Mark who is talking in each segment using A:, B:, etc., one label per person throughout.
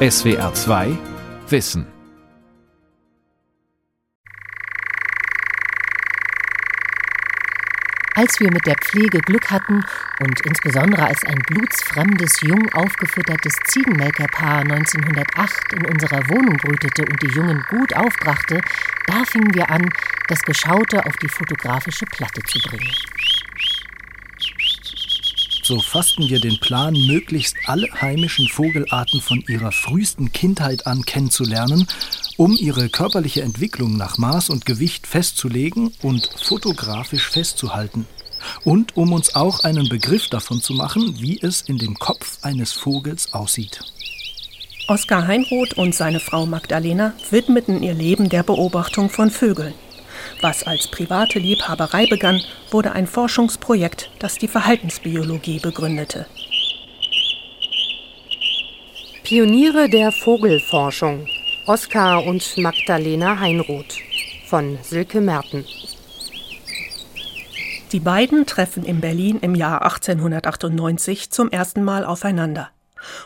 A: SWR 2 Wissen
B: Als wir mit der Pflege Glück hatten und insbesondere als ein blutsfremdes, jung aufgefüttertes Ziegenmelkerpaar 1908 in unserer Wohnung brütete und die Jungen gut aufbrachte, da fingen wir an, das Geschaute auf die fotografische Platte zu bringen.
C: So fassten wir den Plan, möglichst alle heimischen Vogelarten von ihrer frühesten Kindheit an kennenzulernen, um ihre körperliche Entwicklung nach Maß und Gewicht festzulegen und fotografisch festzuhalten. Und um uns auch einen Begriff davon zu machen, wie es in dem Kopf eines Vogels aussieht.
D: Oskar Heinroth und seine Frau Magdalena widmeten ihr Leben der Beobachtung von Vögeln. Was als private Liebhaberei begann, wurde ein Forschungsprojekt, das die Verhaltensbiologie begründete.
E: Pioniere der Vogelforschung Oskar und Magdalena Heinroth von Silke Merten.
D: Die beiden treffen in Berlin im Jahr 1898 zum ersten Mal aufeinander.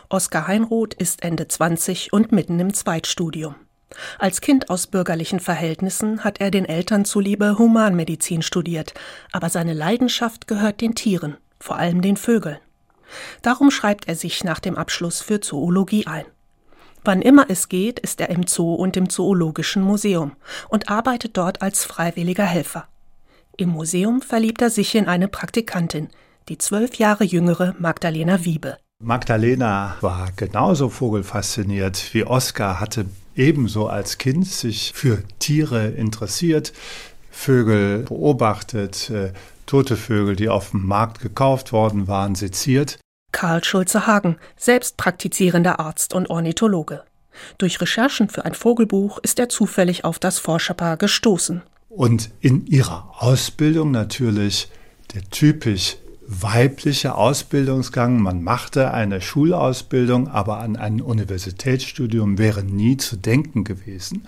D: Oskar Heinroth ist Ende 20 und mitten im Zweitstudium. Als Kind aus bürgerlichen Verhältnissen hat er den Eltern zuliebe Humanmedizin studiert, aber seine Leidenschaft gehört den Tieren, vor allem den Vögeln. Darum schreibt er sich nach dem Abschluss für Zoologie ein. Wann immer es geht, ist er im Zoo und im Zoologischen Museum und arbeitet dort als freiwilliger Helfer. Im Museum verliebt er sich in eine Praktikantin, die zwölf Jahre jüngere Magdalena Wiebe.
F: Magdalena war genauso vogelfasziniert wie Oskar, hatte ebenso als Kind sich für Tiere interessiert, Vögel beobachtet, äh, tote Vögel, die auf dem Markt gekauft worden waren, seziert.
D: Karl Schulze-Hagen, selbst praktizierender Arzt und Ornithologe. Durch Recherchen für ein Vogelbuch ist er zufällig auf das Forscherpaar gestoßen.
F: Und in ihrer Ausbildung natürlich der typisch weiblicher Ausbildungsgang. Man machte eine Schulausbildung, aber an ein Universitätsstudium wäre nie zu denken gewesen.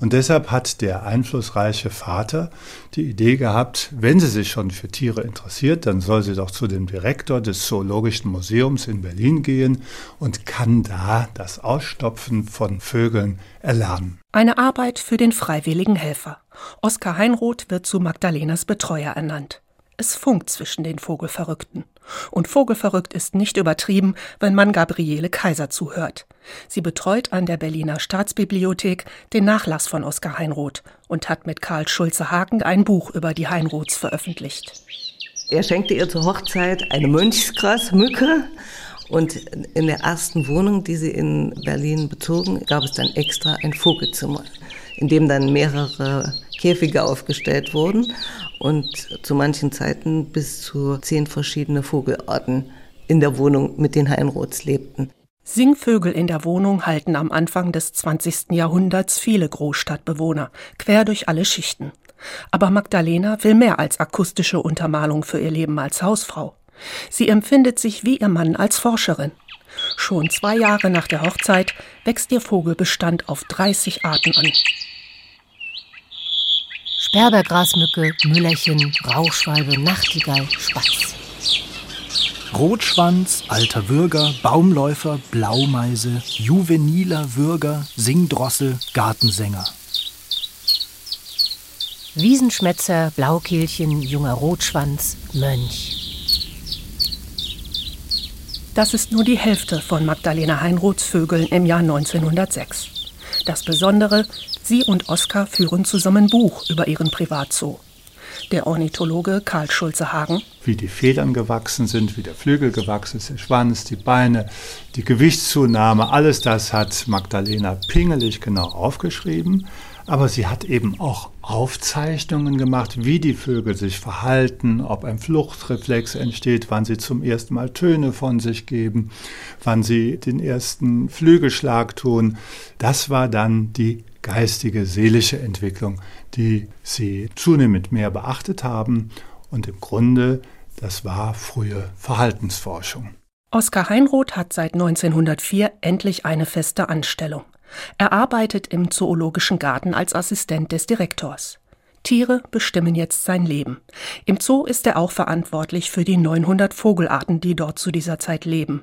F: Und deshalb hat der einflussreiche Vater die Idee gehabt, wenn sie sich schon für Tiere interessiert, dann soll sie doch zu dem Direktor des Zoologischen Museums in Berlin gehen und kann da das Ausstopfen von Vögeln erlernen.
D: Eine Arbeit für den freiwilligen Helfer. Oskar Heinroth wird zu Magdalenas Betreuer ernannt. Es funkt zwischen den Vogelverrückten. Und Vogelverrückt ist nicht übertrieben, wenn man Gabriele Kaiser zuhört. Sie betreut an der Berliner Staatsbibliothek den Nachlass von Oskar Heinroth und hat mit Karl Schulze-Haken ein Buch über die Heinroths veröffentlicht.
G: Er schenkte ihr zur Hochzeit eine Mönchsgrasmücke und in der ersten Wohnung, die sie in Berlin bezogen, gab es dann extra ein Vogelzimmer, in dem dann mehrere Käfige aufgestellt wurden und zu manchen Zeiten bis zu zehn verschiedene Vogelarten in der Wohnung mit den Heinroths lebten.
D: Singvögel in der Wohnung halten am Anfang des 20. Jahrhunderts viele Großstadtbewohner, quer durch alle Schichten. Aber Magdalena will mehr als akustische Untermalung für ihr Leben als Hausfrau. Sie empfindet sich wie ihr Mann als Forscherin. Schon zwei Jahre nach der Hochzeit wächst ihr Vogelbestand auf 30 Arten an.
B: Sperbergrasmücke, Müllerchen, Rauchschwalbe, Nachtigall, Spatz.
C: Rotschwanz, alter Würger, Baumläufer, Blaumeise, juveniler Würger, Singdrossel, Gartensänger.
B: Wiesenschmätzer, Blaukehlchen, junger Rotschwanz, Mönch.
D: Das ist nur die Hälfte von Magdalena Heinroths Vögeln im Jahr 1906. Das Besondere, sie und Oskar führen zusammen Buch über ihren Privatzoo. Der Ornithologe Karl Schulze-Hagen.
F: Wie die Federn gewachsen sind, wie der Flügel gewachsen ist, der Schwanz, die Beine, die Gewichtszunahme, alles das hat Magdalena pingelig genau aufgeschrieben. Aber sie hat eben auch Aufzeichnungen gemacht, wie die Vögel sich verhalten, ob ein Fluchtreflex entsteht, wann sie zum ersten Mal Töne von sich geben, wann sie den ersten Flügelschlag tun. Das war dann die geistige, seelische Entwicklung, die sie zunehmend mehr beachtet haben. Und im Grunde, das war frühe Verhaltensforschung.
D: Oskar Heinroth hat seit 1904 endlich eine feste Anstellung. Er arbeitet im Zoologischen Garten als Assistent des Direktors. Tiere bestimmen jetzt sein Leben. Im Zoo ist er auch verantwortlich für die 900 Vogelarten, die dort zu dieser Zeit leben.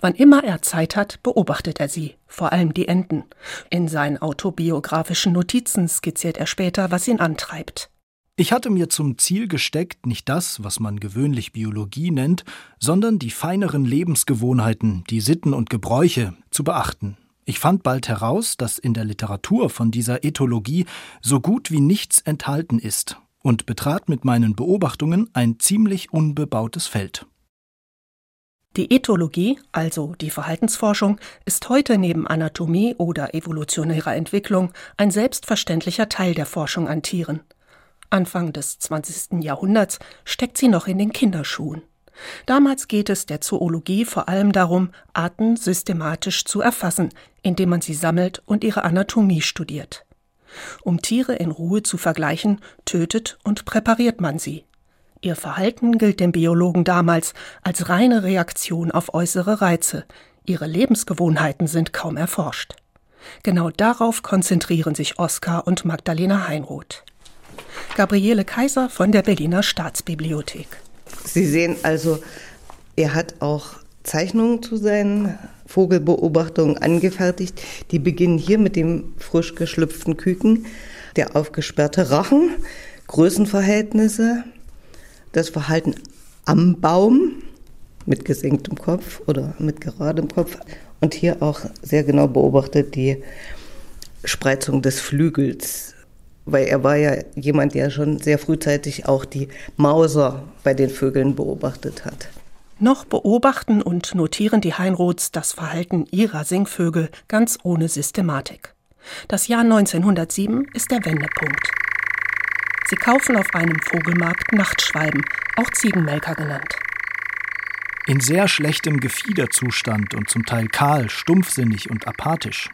D: Wann immer er Zeit hat, beobachtet er sie, vor allem die Enten. In seinen autobiografischen Notizen skizziert er später, was ihn antreibt.
C: Ich hatte mir zum Ziel gesteckt, nicht das, was man gewöhnlich Biologie nennt, sondern die feineren Lebensgewohnheiten, die Sitten und Gebräuche zu beachten. Ich fand bald heraus, dass in der Literatur von dieser Ethologie so gut wie nichts enthalten ist und betrat mit meinen Beobachtungen ein ziemlich unbebautes Feld.
D: Die Ethologie, also die Verhaltensforschung, ist heute neben Anatomie oder evolutionärer Entwicklung ein selbstverständlicher Teil der Forschung an Tieren. Anfang des 20. Jahrhunderts steckt sie noch in den Kinderschuhen. Damals geht es der Zoologie vor allem darum, Arten systematisch zu erfassen, indem man sie sammelt und ihre Anatomie studiert. Um Tiere in Ruhe zu vergleichen, tötet und präpariert man sie. Ihr Verhalten gilt dem Biologen damals als reine Reaktion auf äußere Reize. Ihre Lebensgewohnheiten sind kaum erforscht. Genau darauf konzentrieren sich Oskar und Magdalena Heinroth. Gabriele Kaiser von der Berliner Staatsbibliothek.
G: Sie sehen also, er hat auch Zeichnungen zu seinen Vogelbeobachtungen angefertigt. Die beginnen hier mit dem frisch geschlüpften Küken, der aufgesperrte Rachen, Größenverhältnisse, das Verhalten am Baum mit gesenktem Kopf oder mit geradem Kopf und hier auch sehr genau beobachtet die Spreizung des Flügels, weil er war ja jemand, der schon sehr frühzeitig auch die Mauser bei den Vögeln beobachtet hat.
D: Noch beobachten und notieren die Heinroths das Verhalten ihrer Singvögel ganz ohne Systematik. Das Jahr 1907 ist der Wendepunkt. Sie kaufen auf einem Vogelmarkt Nachtschwalben, auch Ziegenmelker genannt.
C: In sehr schlechtem Gefiederzustand und zum Teil kahl, stumpfsinnig und apathisch.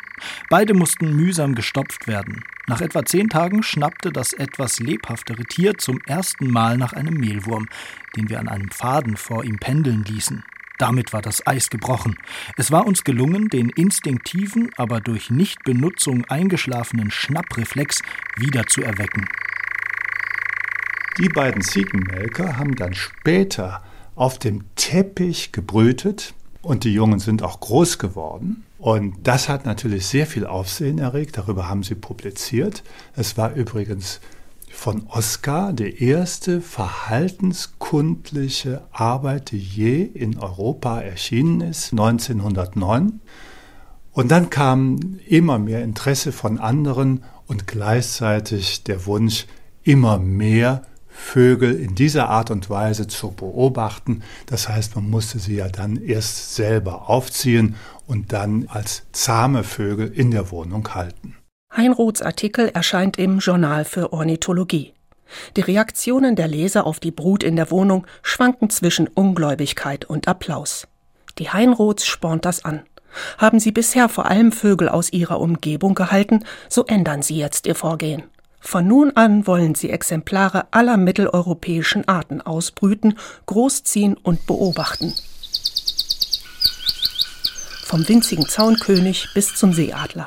C: Beide mussten mühsam gestopft werden. Nach etwa zehn Tagen schnappte das etwas lebhaftere Tier zum ersten Mal nach einem Mehlwurm, den wir an einem Faden vor ihm pendeln ließen. Damit war das Eis gebrochen. Es war uns gelungen, den instinktiven, aber durch Nichtbenutzung eingeschlafenen Schnappreflex wieder zu erwecken.
F: Die beiden Ziegenmelker haben dann später auf dem Teppich gebrütet und die Jungen sind auch groß geworden. Und das hat natürlich sehr viel Aufsehen erregt. Darüber haben sie publiziert. Es war übrigens von Oskar die erste verhaltenskundliche Arbeit, die je in Europa erschienen ist, 1909. Und dann kam immer mehr Interesse von anderen und gleichzeitig der Wunsch, immer mehr Vögel in dieser Art und Weise zu beobachten. Das heißt, man musste sie ja dann erst selber aufziehen und dann als zahme Vögel in der Wohnung halten.
D: Heinroths Artikel erscheint im Journal für Ornithologie. Die Reaktionen der Leser auf die Brut in der Wohnung schwanken zwischen Ungläubigkeit und Applaus. Die Heinroths spornt das an. Haben sie bisher vor allem Vögel aus ihrer Umgebung gehalten, so ändern sie jetzt ihr Vorgehen. Von nun an wollen sie Exemplare aller mitteleuropäischen Arten ausbrüten, großziehen und beobachten. Vom winzigen Zaunkönig bis zum Seeadler.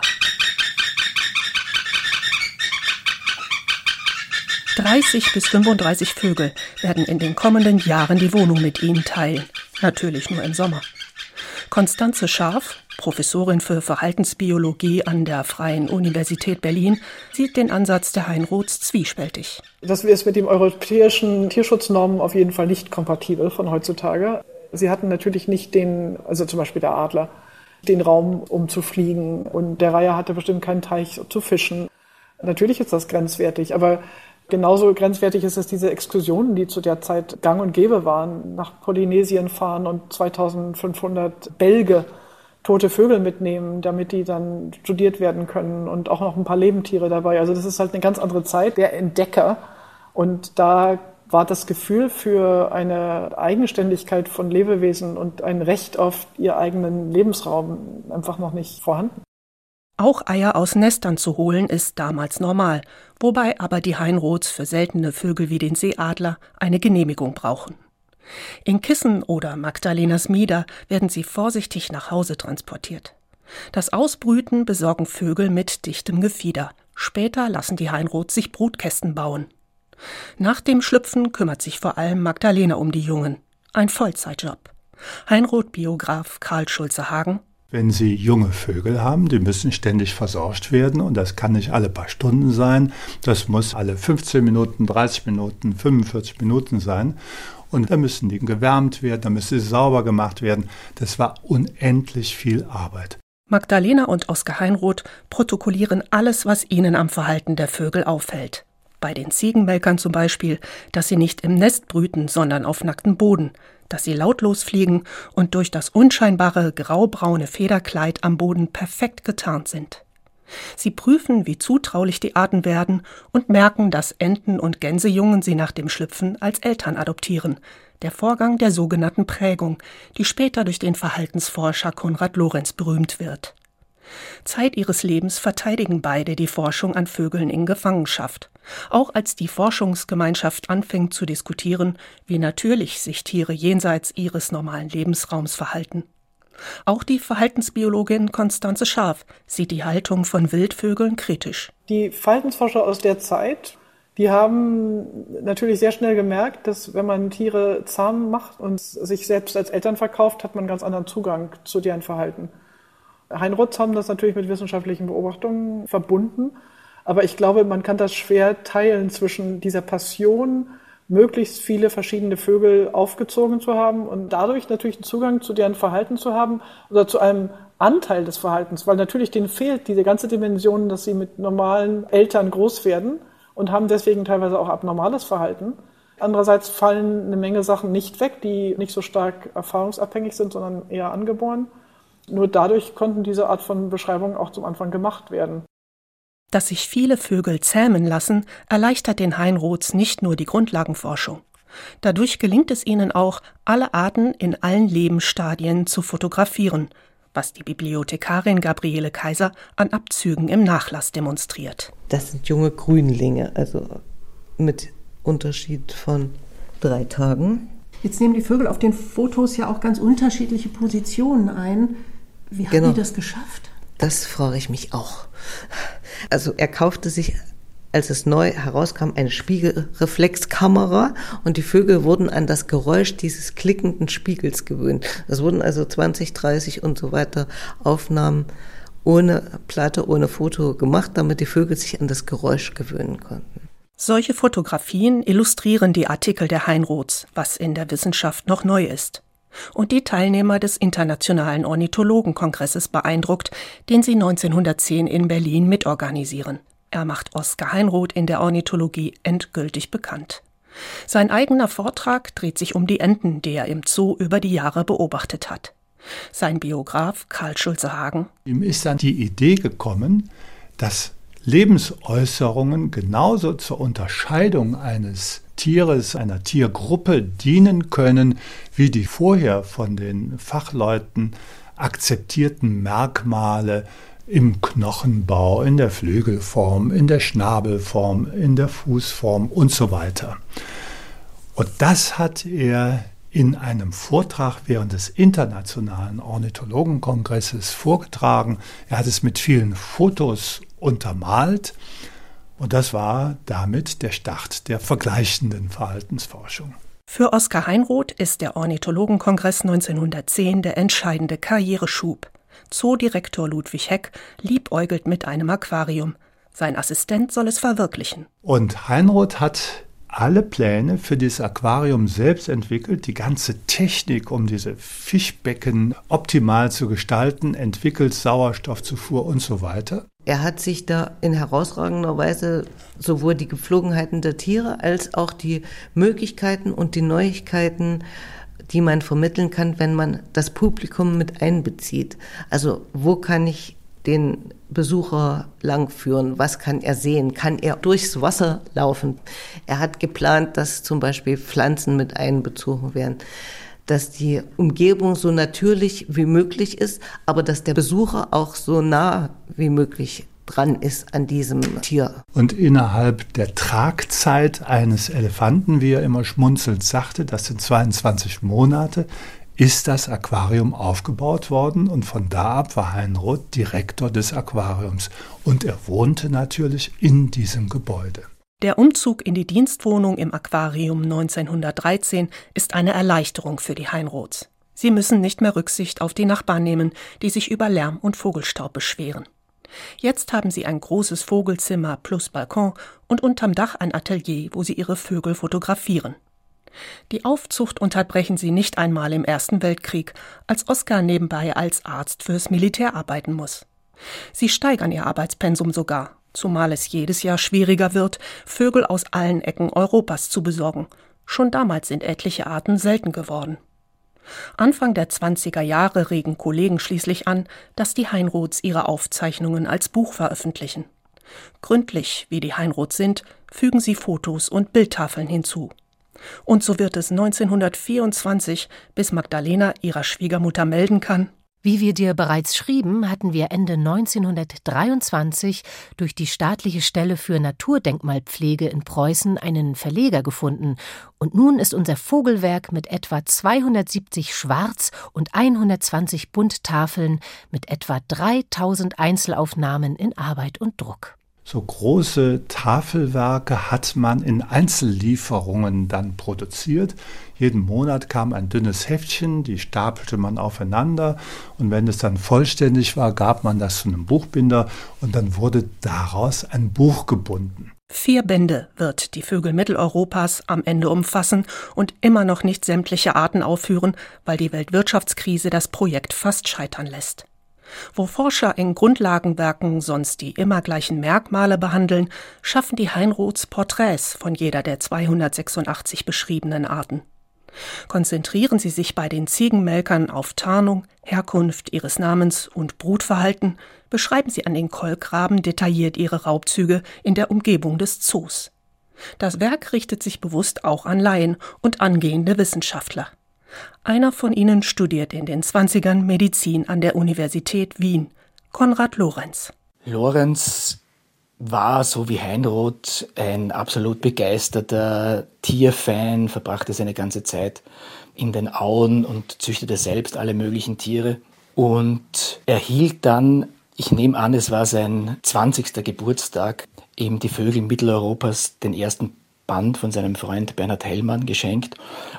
D: 30 bis 35 Vögel werden in den kommenden Jahren die Wohnung mit ihnen teilen. Natürlich nur im Sommer. Konstanze Scharf, Professorin für Verhaltensbiologie an der Freien Universität Berlin, sieht den Ansatz der Heinroths zwiespältig.
H: Das ist mit den europäischen Tierschutznormen auf jeden Fall nicht kompatibel von heutzutage. Sie hatten natürlich nicht den, also zum Beispiel der Adler, den Raum, um zu fliegen. Und der Reiher hatte bestimmt keinen Teich zu fischen. Natürlich ist das grenzwertig, aber Genauso grenzwertig ist es diese Exkursionen, die zu der Zeit gang und gäbe waren, nach Polynesien fahren und 2500 Bälge tote Vögel mitnehmen, damit die dann studiert werden können und auch noch ein paar Lebendtiere dabei. Also das ist halt eine ganz andere Zeit, der Entdecker. Und da war das Gefühl für eine Eigenständigkeit von Lebewesen und ein Recht auf ihr eigenen Lebensraum einfach noch nicht vorhanden.
D: Auch Eier aus Nestern zu holen ist damals normal, wobei aber die Heinroths für seltene Vögel wie den Seeadler eine Genehmigung brauchen. In Kissen oder Magdalenas Mieder werden sie vorsichtig nach Hause transportiert. Das Ausbrüten besorgen Vögel mit dichtem Gefieder. Später lassen die Heinroths sich Brutkästen bauen. Nach dem Schlüpfen kümmert sich vor allem Magdalena um die Jungen. Ein Vollzeitjob. Heinroth-Biograf Karl Schulze-Hagen
F: wenn Sie junge Vögel haben, die müssen ständig versorgt werden und das kann nicht alle paar Stunden sein. Das muss alle 15 Minuten, 30 Minuten, 45 Minuten sein. Und da müssen die gewärmt werden, da müssen sie sauber gemacht werden. Das war unendlich viel Arbeit.
D: Magdalena und Oskar Heinroth protokollieren alles, was ihnen am Verhalten der Vögel auffällt. Bei den Ziegenmelkern zum Beispiel, dass sie nicht im Nest brüten, sondern auf nacktem Boden, dass sie lautlos fliegen und durch das unscheinbare graubraune Federkleid am Boden perfekt getarnt sind. Sie prüfen, wie zutraulich die Arten werden und merken, dass Enten und Gänsejungen sie nach dem Schlüpfen als Eltern adoptieren. Der Vorgang der sogenannten Prägung, die später durch den Verhaltensforscher Konrad Lorenz berühmt wird. Zeit ihres Lebens verteidigen beide die Forschung an Vögeln in Gefangenschaft. Auch als die Forschungsgemeinschaft anfängt zu diskutieren, wie natürlich sich Tiere jenseits ihres normalen Lebensraums verhalten. Auch die Verhaltensbiologin Konstanze Scharf sieht die Haltung von Wildvögeln kritisch.
H: Die Verhaltensforscher aus der Zeit, die haben natürlich sehr schnell gemerkt, dass wenn man Tiere zahm macht und sich selbst als Eltern verkauft, hat man einen ganz anderen Zugang zu deren Verhalten. Heinrotz haben das natürlich mit wissenschaftlichen Beobachtungen verbunden. Aber ich glaube, man kann das schwer teilen zwischen dieser Passion, möglichst viele verschiedene Vögel aufgezogen zu haben und dadurch natürlich einen Zugang zu deren Verhalten zu haben oder zu einem Anteil des Verhaltens, weil natürlich denen fehlt diese ganze Dimension, dass sie mit normalen Eltern groß werden und haben deswegen teilweise auch abnormales Verhalten. Andererseits fallen eine Menge Sachen nicht weg, die nicht so stark erfahrungsabhängig sind, sondern eher angeboren. Nur dadurch konnten diese Art von Beschreibungen auch zum Anfang gemacht werden.
D: Dass sich viele Vögel zähmen lassen, erleichtert den Heinroths nicht nur die Grundlagenforschung. Dadurch gelingt es ihnen auch, alle Arten in allen Lebensstadien zu fotografieren, was die Bibliothekarin Gabriele Kaiser an Abzügen im Nachlass demonstriert.
G: Das sind junge Grünlinge, also mit Unterschied von drei Tagen.
I: Jetzt nehmen die Vögel auf den Fotos ja auch ganz unterschiedliche Positionen ein. Wie haben genau. die das geschafft?
G: Das frage ich mich auch. Also er kaufte sich, als es neu herauskam, eine Spiegelreflexkamera und die Vögel wurden an das Geräusch dieses klickenden Spiegels gewöhnt. Es wurden also 20, 30 und so weiter Aufnahmen ohne Platte, ohne Foto gemacht, damit die Vögel sich an das Geräusch gewöhnen konnten.
D: Solche Fotografien illustrieren die Artikel der Heinroths, was in der Wissenschaft noch neu ist und die Teilnehmer des Internationalen Ornithologenkongresses beeindruckt, den sie 1910 in Berlin mitorganisieren. Er macht Oskar Heinroth in der Ornithologie endgültig bekannt. Sein eigener Vortrag dreht sich um die Enten, die er im Zoo über die Jahre beobachtet hat. Sein Biograf Karl Schulze-Hagen.
F: Ihm ist dann die Idee gekommen, dass Lebensäußerungen genauso zur Unterscheidung eines Tieres, einer Tiergruppe dienen können, wie die vorher von den Fachleuten akzeptierten Merkmale im Knochenbau, in der Flügelform, in der Schnabelform, in der Fußform und so weiter. Und das hat er in einem Vortrag während des Internationalen Ornithologenkongresses vorgetragen. Er hat es mit vielen Fotos untermalt und das war damit der Start der vergleichenden Verhaltensforschung.
D: Für Oskar Heinroth ist der Ornithologenkongress 1910 der entscheidende Karriereschub. Zoodirektor Ludwig Heck liebäugelt mit einem Aquarium. Sein Assistent soll es verwirklichen.
F: Und Heinroth hat alle Pläne für dieses Aquarium selbst entwickelt, die ganze Technik, um diese Fischbecken optimal zu gestalten, entwickelt, Sauerstoffzufuhr und so weiter.
G: Er hat sich da in herausragender Weise sowohl die Geflogenheiten der Tiere als auch die Möglichkeiten und die Neuigkeiten, die man vermitteln kann, wenn man das Publikum mit einbezieht. Also wo kann ich den Besucher langführen? Was kann er sehen? Kann er durchs Wasser laufen? Er hat geplant, dass zum Beispiel Pflanzen mit einbezogen werden dass die Umgebung so natürlich wie möglich ist, aber dass der Besucher auch so nah wie möglich dran ist an diesem Tier.
F: Und innerhalb der Tragzeit eines Elefanten, wie er immer schmunzelnd sagte, das sind 22 Monate, ist das Aquarium aufgebaut worden und von da ab war Heinroth Direktor des Aquariums und er wohnte natürlich in diesem Gebäude.
D: Der Umzug in die Dienstwohnung im Aquarium 1913 ist eine Erleichterung für die Heinroths. Sie müssen nicht mehr Rücksicht auf die Nachbarn nehmen, die sich über Lärm und Vogelstaub beschweren. Jetzt haben sie ein großes Vogelzimmer plus Balkon und unterm Dach ein Atelier, wo sie ihre Vögel fotografieren. Die Aufzucht unterbrechen sie nicht einmal im Ersten Weltkrieg, als Oskar nebenbei als Arzt fürs Militär arbeiten muss. Sie steigern ihr Arbeitspensum sogar, zumal es jedes Jahr schwieriger wird, Vögel aus allen Ecken Europas zu besorgen. Schon damals sind etliche Arten selten geworden. Anfang der 20er Jahre regen Kollegen schließlich an, dass die Heinroths ihre Aufzeichnungen als Buch veröffentlichen. Gründlich, wie die Heinroths sind, fügen sie Fotos und Bildtafeln hinzu. Und so wird es 1924, bis Magdalena ihrer Schwiegermutter melden kann,
B: wie wir dir bereits schrieben, hatten wir Ende 1923 durch die staatliche Stelle für Naturdenkmalpflege in Preußen einen Verleger gefunden, und nun ist unser Vogelwerk mit etwa 270 Schwarz- und 120 Bunttafeln mit etwa 3000 Einzelaufnahmen in Arbeit und Druck.
F: So große Tafelwerke hat man in Einzellieferungen dann produziert. Jeden Monat kam ein dünnes Heftchen, die stapelte man aufeinander und wenn es dann vollständig war, gab man das zu einem Buchbinder und dann wurde daraus ein Buch gebunden.
D: Vier Bände wird die Vögel Mitteleuropas am Ende umfassen und immer noch nicht sämtliche Arten aufführen, weil die Weltwirtschaftskrise das Projekt fast scheitern lässt. Wo Forscher in Grundlagenwerken sonst die immer gleichen Merkmale behandeln, schaffen die Heinroths Porträts von jeder der 286 beschriebenen Arten. Konzentrieren sie sich bei den Ziegenmelkern auf Tarnung, Herkunft ihres Namens und Brutverhalten, beschreiben sie an den Kolkraben detailliert ihre Raubzüge in der Umgebung des Zoos. Das Werk richtet sich bewusst auch an Laien und angehende Wissenschaftler. Einer von ihnen studiert in den 20ern Medizin an der Universität Wien, Konrad Lorenz.
J: Lorenz war, so wie Heinroth, ein absolut begeisterter Tierfan, verbrachte seine ganze Zeit in den Auen und züchtete selbst alle möglichen Tiere und erhielt dann, ich nehme an, es war sein 20. Geburtstag, eben die Vögel Mitteleuropas den ersten Band von seinem Freund Bernhard Hellmann geschenkt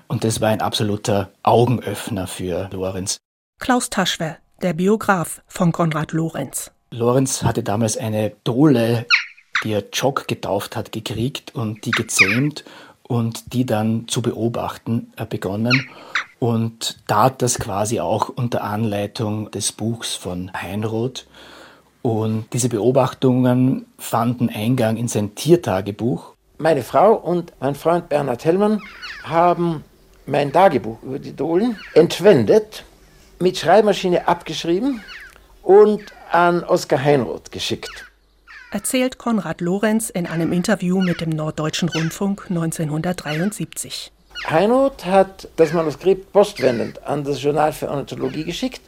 J: und das war ein absoluter Augenöffner für Lorenz.
D: Klaus Taschwer, der Biograf von Konrad Lorenz.
J: Lorenz hatte damals eine Dole, die er Jock getauft hat, gekriegt und die gezähmt und die dann zu beobachten äh, begonnen und tat das quasi auch unter Anleitung des Buchs von Heinroth. Und diese Beobachtungen fanden Eingang in sein Tiertagebuch
K: meine Frau und mein Freund Bernhard Hellmann haben mein Tagebuch über die Dohlen entwendet, mit Schreibmaschine abgeschrieben und an Oskar Heinroth geschickt.
D: Erzählt Konrad Lorenz in einem Interview mit dem Norddeutschen Rundfunk 1973.
K: Heinroth hat das Manuskript postwendend an das Journal für Ornithologie geschickt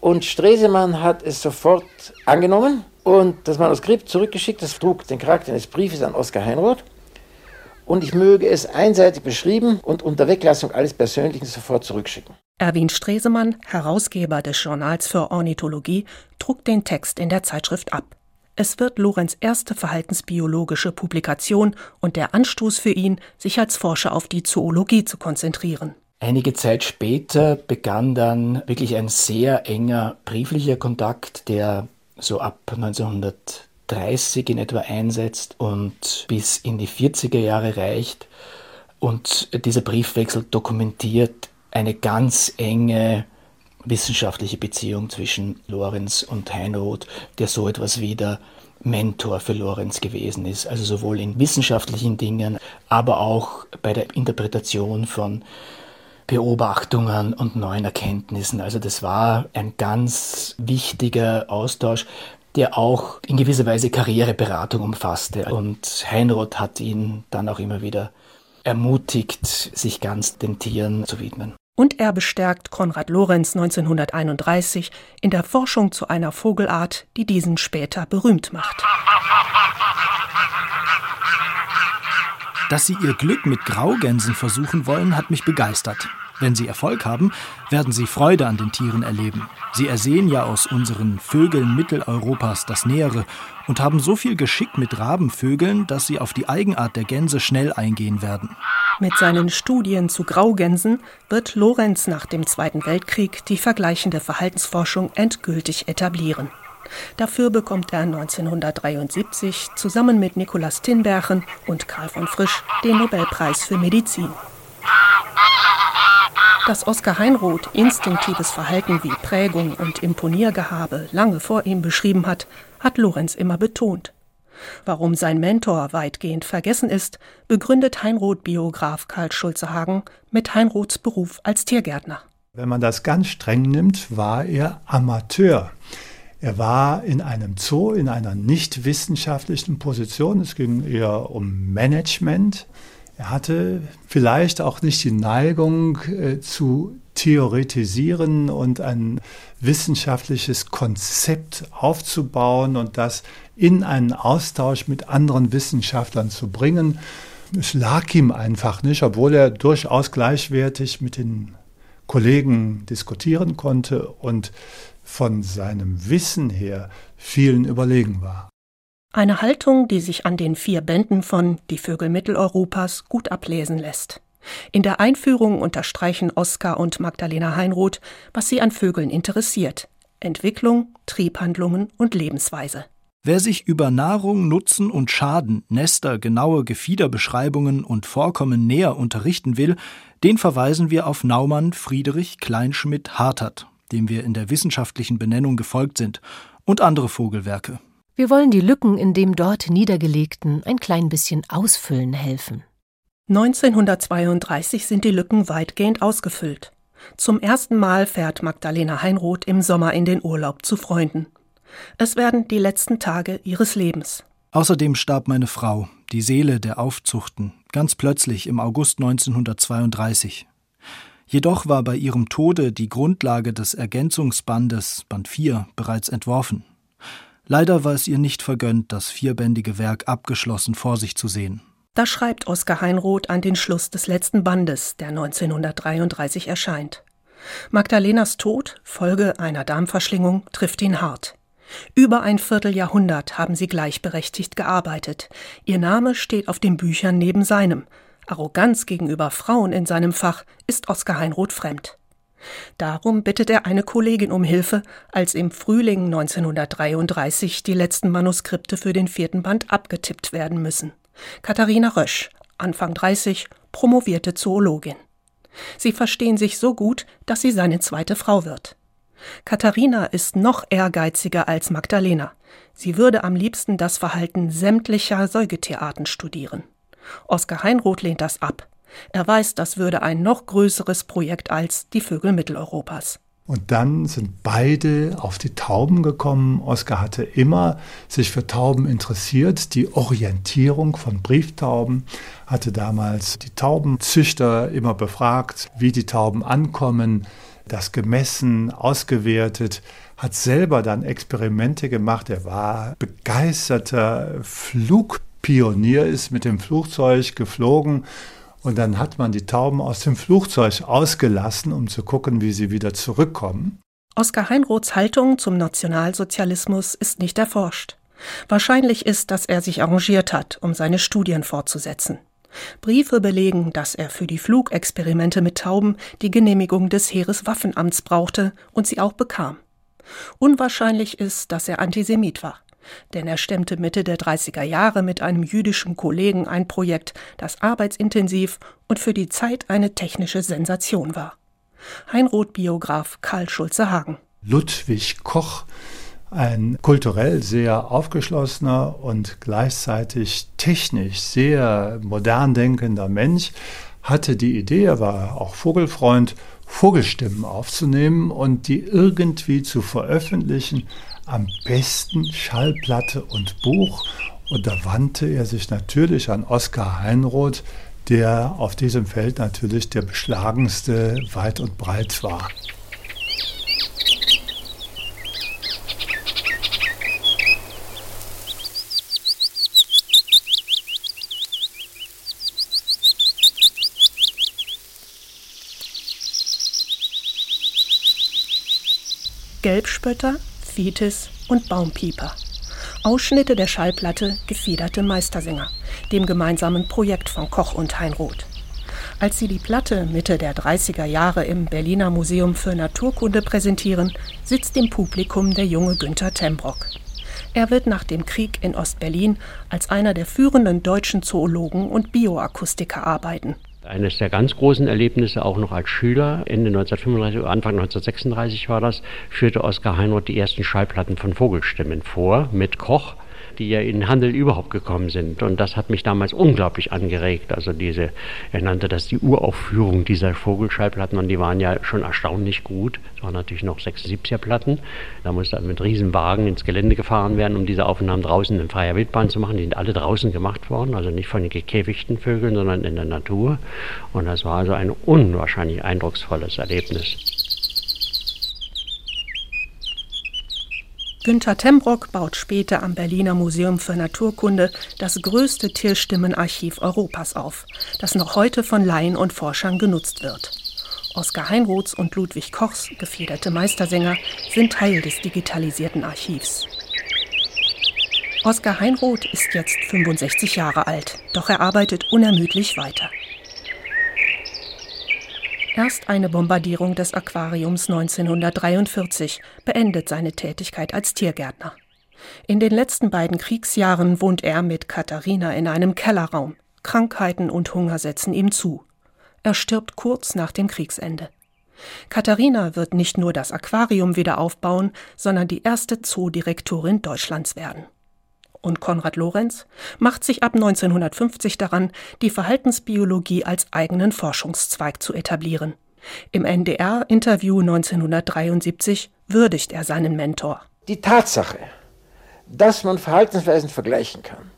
K: und Stresemann hat es sofort angenommen und das Manuskript zurückgeschickt. Das trug den Charakter eines Briefes an Oskar Heinroth und ich möge es einseitig beschrieben und unter Weglassung alles Persönlichen sofort zurückschicken.
D: Erwin Stresemann, Herausgeber des Journals für Ornithologie, druckt den Text in der Zeitschrift ab. Es wird Lorenz erste verhaltensbiologische Publikation und der Anstoß für ihn, sich als Forscher auf die Zoologie zu konzentrieren.
J: Einige Zeit später begann dann wirklich ein sehr enger brieflicher Kontakt, der so ab 1900 30 in etwa einsetzt und bis in die 40er Jahre reicht. Und dieser Briefwechsel dokumentiert eine ganz enge wissenschaftliche Beziehung zwischen Lorenz und Heinroth, der so etwas wie der Mentor für Lorenz gewesen ist. Also sowohl in wissenschaftlichen Dingen, aber auch bei der Interpretation von Beobachtungen und neuen Erkenntnissen. Also das war ein ganz wichtiger Austausch, der auch in gewisser Weise Karriereberatung umfasste. Und Heinroth hat ihn dann auch immer wieder ermutigt, sich ganz den Tieren zu widmen.
D: Und er bestärkt Konrad Lorenz 1931 in der Forschung zu einer Vogelart, die diesen später berühmt macht.
C: Dass sie ihr Glück mit Graugänsen versuchen wollen, hat mich begeistert. Wenn sie Erfolg haben, werden sie Freude an den Tieren erleben. Sie ersehen ja aus unseren Vögeln Mitteleuropas das Nähere und haben so viel Geschick mit Rabenvögeln, dass sie auf die Eigenart der Gänse schnell eingehen werden.
D: Mit seinen Studien zu Graugänsen wird Lorenz nach dem Zweiten Weltkrieg die vergleichende Verhaltensforschung endgültig etablieren. Dafür bekommt er 1973 zusammen mit Nikolaus Tinbergen und Karl von Frisch den Nobelpreis für Medizin. Dass Oskar Heinroth instinktives Verhalten wie Prägung und Imponiergehabe lange vor ihm beschrieben hat, hat Lorenz immer betont. Warum sein Mentor weitgehend vergessen ist, begründet Heinroth-Biograf Karl Schulze-Hagen mit Heinroths Beruf als Tiergärtner.
F: Wenn man das ganz streng nimmt, war er Amateur. Er war in einem Zoo in einer nicht wissenschaftlichen Position. Es ging eher um Management. Er hatte vielleicht auch nicht die Neigung äh, zu theoretisieren und ein wissenschaftliches Konzept aufzubauen und das in einen Austausch mit anderen Wissenschaftlern zu bringen. Es lag ihm einfach nicht, obwohl er durchaus gleichwertig mit den Kollegen diskutieren konnte und von seinem Wissen her vielen überlegen war.
D: Eine Haltung, die sich an den vier Bänden von Die Vögel Mitteleuropas gut ablesen lässt. In der Einführung unterstreichen Oskar und Magdalena Heinroth, was sie an Vögeln interessiert. Entwicklung, Triebhandlungen und Lebensweise.
C: Wer sich über Nahrung, Nutzen und Schaden, Nester, genaue Gefiederbeschreibungen und Vorkommen näher unterrichten will, den verweisen wir auf Naumann Friedrich Kleinschmidt Hartert, dem wir in der wissenschaftlichen Benennung gefolgt sind, und andere Vogelwerke.
B: Wir wollen die Lücken in dem dort Niedergelegten ein klein bisschen ausfüllen helfen.
D: 1932 sind die Lücken weitgehend ausgefüllt. Zum ersten Mal fährt Magdalena Heinroth im Sommer in den Urlaub zu Freunden. Es werden die letzten Tage ihres Lebens.
C: Außerdem starb meine Frau, die Seele der Aufzuchten, ganz plötzlich im August 1932. Jedoch war bei ihrem Tode die Grundlage des Ergänzungsbandes Band 4 bereits entworfen. Leider war es ihr nicht vergönnt, das vierbändige Werk abgeschlossen vor sich zu sehen.
D: Da schreibt Oskar Heinroth an den Schluss des letzten Bandes, der 1933 erscheint. Magdalenas Tod, Folge einer Darmverschlingung, trifft ihn hart. Über ein Vierteljahrhundert haben sie gleichberechtigt gearbeitet. Ihr Name steht auf den Büchern neben seinem. Arroganz gegenüber Frauen in seinem Fach ist Oskar Heinroth fremd. Darum bittet er eine Kollegin um Hilfe, als im Frühling 1933 die letzten Manuskripte für den vierten Band abgetippt werden müssen. Katharina Rösch, Anfang 30, promovierte Zoologin. Sie verstehen sich so gut, dass sie seine zweite Frau wird. Katharina ist noch ehrgeiziger als Magdalena. Sie würde am liebsten das Verhalten sämtlicher Säugetierarten studieren. Oskar Heinroth lehnt das ab. Er weiß, das würde ein noch größeres Projekt als die Vögel Mitteleuropas.
F: Und dann sind beide auf die Tauben gekommen. Oskar hatte immer sich für Tauben interessiert. Die Orientierung von Brieftauben hatte damals die Taubenzüchter immer befragt, wie die Tauben ankommen, das gemessen, ausgewertet, hat selber dann Experimente gemacht. Er war begeisterter Flugpionier, ist mit dem Flugzeug geflogen und dann hat man die Tauben aus dem Flugzeug ausgelassen, um zu gucken, wie sie wieder zurückkommen.
D: Oskar Heinroths Haltung zum Nationalsozialismus ist nicht erforscht. Wahrscheinlich ist, dass er sich arrangiert hat, um seine Studien fortzusetzen. Briefe belegen, dass er für die Flugexperimente mit Tauben die Genehmigung des Heereswaffenamts brauchte und sie auch bekam. Unwahrscheinlich ist, dass er Antisemit war denn er stemmte Mitte der 30er Jahre mit einem jüdischen Kollegen ein Projekt, das arbeitsintensiv und für die Zeit eine technische Sensation war. Heinroth-Biograf Karl Schulze-Hagen.
F: Ludwig Koch, ein kulturell sehr aufgeschlossener und gleichzeitig technisch sehr modern denkender Mensch, hatte die Idee, er war auch Vogelfreund, Vogelstimmen aufzunehmen und die irgendwie zu veröffentlichen am besten Schallplatte und Buch. Und da wandte er sich natürlich an Oskar Heinroth, der auf diesem Feld natürlich der beschlagenste weit und breit war.
D: Gelbspötter, Fitis und Baumpieper. Ausschnitte der Schallplatte Gefederte Meistersänger, dem gemeinsamen Projekt von Koch und Heinroth. Als sie die Platte Mitte der 30er Jahre im Berliner Museum für Naturkunde präsentieren, sitzt im Publikum der junge Günther Tembrock. Er wird nach dem Krieg in Ostberlin als einer der führenden deutschen Zoologen und Bioakustiker arbeiten.
L: Eines der ganz großen Erlebnisse, auch noch als Schüler, Ende 1935 oder Anfang 1936 war das, führte Oskar Heinroth die ersten Schallplatten von Vogelstimmen vor mit Koch die ja in den Handel überhaupt gekommen sind. Und das hat mich damals unglaublich angeregt. Also diese, er nannte das die Uraufführung dieser Vogelschallplatten und die waren ja schon erstaunlich gut. Es waren natürlich noch 76er Platten. Da musste mit Riesenwagen ins Gelände gefahren werden, um diese Aufnahmen draußen in freier Wildbahn zu machen. Die sind alle draußen gemacht worden, also nicht von den gekäfigten Vögeln, sondern in der Natur. Und das war also ein unwahrscheinlich eindrucksvolles Erlebnis.
D: Günter Tembrock baut später am Berliner Museum für Naturkunde das größte Tierstimmenarchiv Europas auf, das noch heute von Laien und Forschern genutzt wird. Oskar Heinroths und Ludwig Kochs, gefederte Meistersänger, sind Teil des digitalisierten Archivs. Oskar Heinroth ist jetzt 65 Jahre alt, doch er arbeitet unermüdlich weiter. Erst eine Bombardierung des Aquariums 1943 beendet seine Tätigkeit als Tiergärtner. In den letzten beiden Kriegsjahren wohnt er mit Katharina in einem Kellerraum. Krankheiten und Hunger setzen ihm zu. Er stirbt kurz nach dem Kriegsende. Katharina wird nicht nur das Aquarium wieder aufbauen, sondern die erste Zoodirektorin Deutschlands werden und Konrad Lorenz macht sich ab 1950 daran, die Verhaltensbiologie als eigenen Forschungszweig zu etablieren. Im NDR-Interview 1973 würdigt er seinen Mentor.
K: Die Tatsache, dass man Verhaltensweisen vergleichen kann,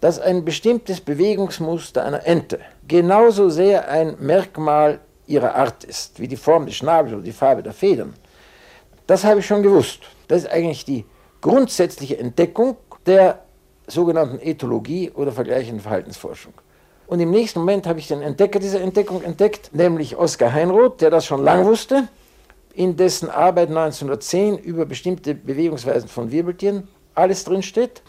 K: dass ein bestimmtes Bewegungsmuster einer Ente genauso sehr ein Merkmal ihrer Art ist, wie die Form des Schnabels oder die Farbe der Federn, das habe ich schon gewusst. Das ist eigentlich die grundsätzliche Entdeckung der sogenannten Ethologie oder vergleichenden Verhaltensforschung. Und im nächsten Moment habe ich den Entdecker dieser Entdeckung entdeckt, nämlich Oskar Heinroth, der das schon lange wusste, in dessen Arbeit 1910 über bestimmte Bewegungsweisen von Wirbeltieren alles drinsteht.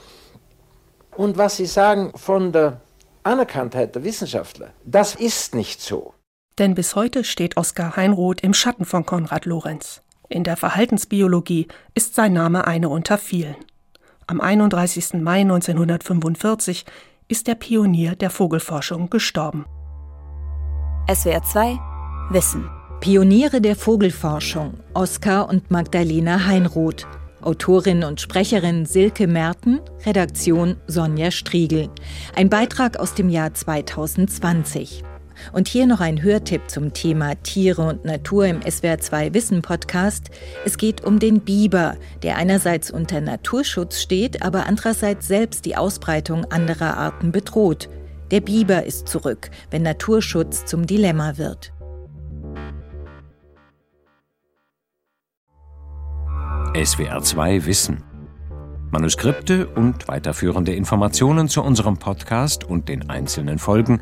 K: Und was Sie sagen von der Anerkanntheit der Wissenschaftler, das ist nicht so.
D: Denn bis heute steht Oskar Heinroth im Schatten von Konrad Lorenz. In der Verhaltensbiologie ist sein Name eine unter vielen. Am 31. Mai 1945 ist der Pionier der Vogelforschung gestorben.
M: SWR 2 Wissen. Pioniere der Vogelforschung Oskar und Magdalena Heinroth. Autorin und Sprecherin Silke Merten, Redaktion Sonja Striegel. Ein Beitrag aus dem Jahr 2020. Und hier noch ein Hörtipp zum Thema Tiere und Natur im SWR2 Wissen Podcast. Es geht um den Biber, der einerseits unter Naturschutz steht, aber andererseits selbst die Ausbreitung anderer Arten bedroht. Der Biber ist zurück, wenn Naturschutz zum Dilemma wird.
A: SWR2 Wissen. Manuskripte und weiterführende Informationen zu unserem Podcast und den einzelnen Folgen